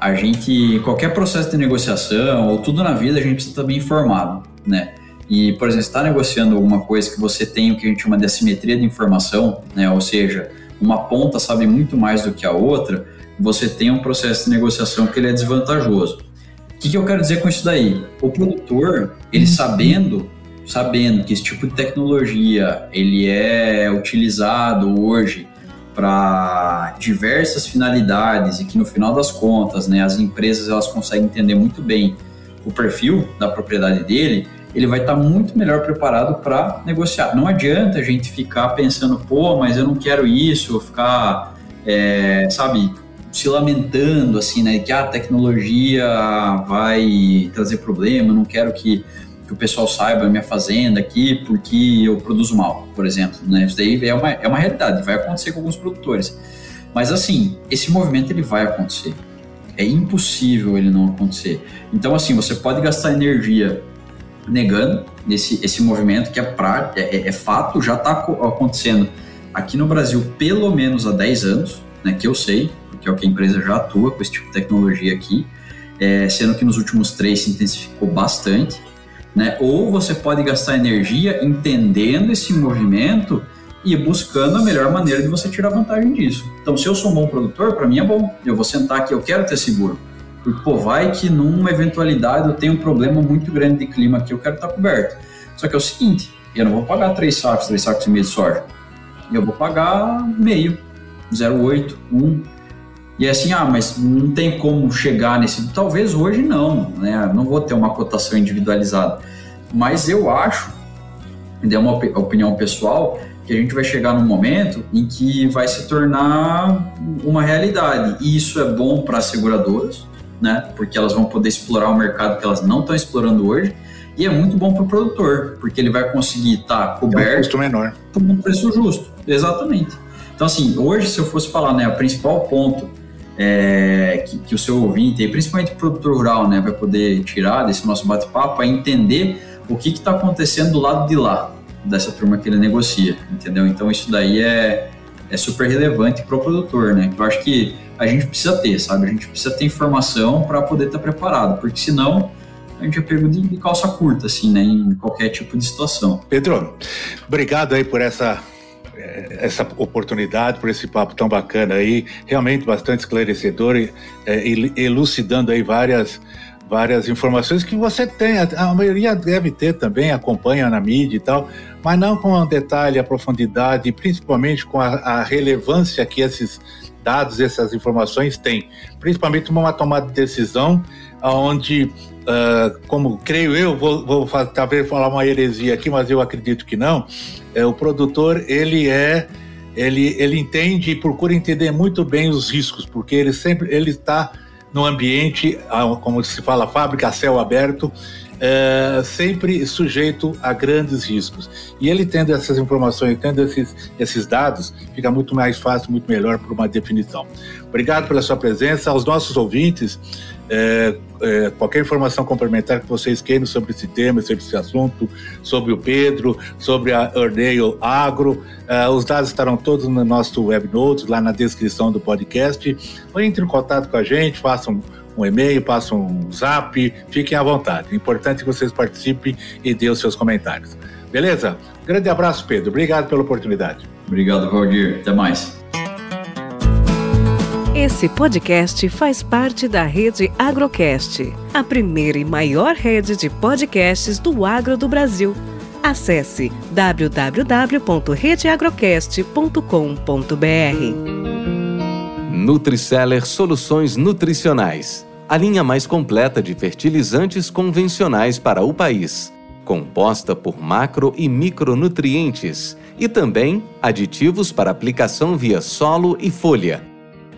A gente, qualquer processo de negociação ou tudo na vida, a gente precisa estar bem informado, né? E, por exemplo, está negociando alguma coisa que você tem o que a gente chama de assimetria de informação, né? Ou seja, uma ponta sabe muito mais do que a outra, você tem um processo de negociação que ele é desvantajoso. O que, que eu quero dizer com isso daí? O produtor, ele sabendo sabendo que esse tipo de tecnologia ele é utilizado hoje para diversas finalidades e que no final das contas, né, as empresas elas conseguem entender muito bem o perfil da propriedade dele, ele vai estar tá muito melhor preparado para negociar. Não adianta a gente ficar pensando, pô, mas eu não quero isso, ficar, é, sabe, se lamentando assim, né, que a tecnologia vai trazer problema, não quero que que o pessoal saiba minha fazenda aqui porque eu produzo mal, por exemplo. Né? Isso daí é uma, é uma realidade, vai acontecer com alguns produtores. Mas assim, esse movimento ele vai acontecer. É impossível ele não acontecer. Então assim, você pode gastar energia negando esse, esse movimento que é, pra, é, é, é fato, já está acontecendo aqui no Brasil pelo menos há 10 anos, né, que eu sei, porque é o que a empresa já atua com esse tipo de tecnologia aqui, é, sendo que nos últimos três se intensificou bastante. Né? Ou você pode gastar energia entendendo esse movimento e buscando a melhor maneira de você tirar vantagem disso. Então, se eu sou um bom produtor, para mim é bom. Eu vou sentar aqui, eu quero ter seguro. Porque, pô, vai que numa eventualidade eu tenho um problema muito grande de clima aqui, eu quero estar coberto. Só que é o seguinte, eu não vou pagar três sacos, três sacos e meio de soja. Eu vou pagar meio, 0,8, 1. E é assim, ah, mas não tem como chegar nesse. Talvez hoje não, né? Não vou ter uma cotação individualizada. Mas eu acho, é uma opinião pessoal, que a gente vai chegar num momento em que vai se tornar uma realidade. E isso é bom para as seguradoras, né? Porque elas vão poder explorar o mercado que elas não estão explorando hoje. E é muito bom para o produtor, porque ele vai conseguir estar tá coberto. É um custo menor. Por um preço justo. Exatamente. Então, assim, hoje, se eu fosse falar, né, o principal ponto é, que, que, o seu ouvinte, principalmente o produtor rural, né, vai poder tirar desse nosso bate-papo é entender o que está acontecendo do lado de lá dessa turma que ele negocia, entendeu? Então isso daí é, é super relevante para o produtor, né? Eu acho que a gente precisa ter, sabe? A gente precisa ter informação para poder estar tá preparado, porque senão a gente é pego de, de calça curta, assim, né? Em qualquer tipo de situação. Pedro, obrigado aí por essa essa oportunidade, por esse papo tão bacana aí, realmente bastante esclarecedor e é, elucidando aí várias várias informações que você tem, a maioria deve ter também, acompanha na mídia e tal, mas não com detalhe, a profundidade, principalmente com a, a relevância que esses dados, essas informações têm, principalmente numa tomada de decisão onde, uh, como creio eu, vou, vou fazer, talvez falar uma heresia aqui, mas eu acredito que não, é, o produtor, ele é, ele, ele entende e procura entender muito bem os riscos, porque ele sempre, ele está no ambiente, como se fala, fábrica a céu aberto, é, sempre sujeito a grandes riscos. E ele tendo essas informações, tendo esses, esses dados, fica muito mais fácil, muito melhor para uma definição. Obrigado pela sua presença. Aos nossos ouvintes, É, é, qualquer informação complementar que vocês queiram sobre esse tema, sobre esse assunto, sobre o Pedro, sobre a Ordeio Agro, é, os dados estarão todos no nosso web notes, lá na descrição do podcast. Ou entre em contato com a gente, façam um e-mail, passem um zap, fiquem à vontade. O importante é que vocês participem e dêem os seus comentários. Beleza? Grande abraço, Pedro. Obrigado pela oportunidade. Obrigado, Valdir. Até mais. Esse podcast faz parte da rede Agrocast, a primeira e maior rede de podcasts do agro do Brasil. Acesse www.redeagrocast.com.br. Nutriceller Soluções Nutricionais, a linha mais completa de fertilizantes convencionais para o país, composta por macro e micronutrientes e também aditivos para aplicação via solo e folha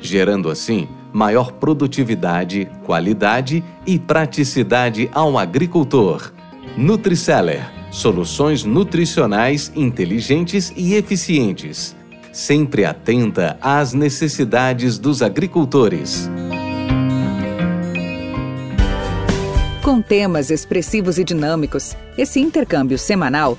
gerando assim maior produtividade, qualidade e praticidade ao agricultor. Nutriceller soluções nutricionais inteligentes e eficientes, sempre atenta às necessidades dos agricultores. Com temas expressivos e dinâmicos, esse intercâmbio semanal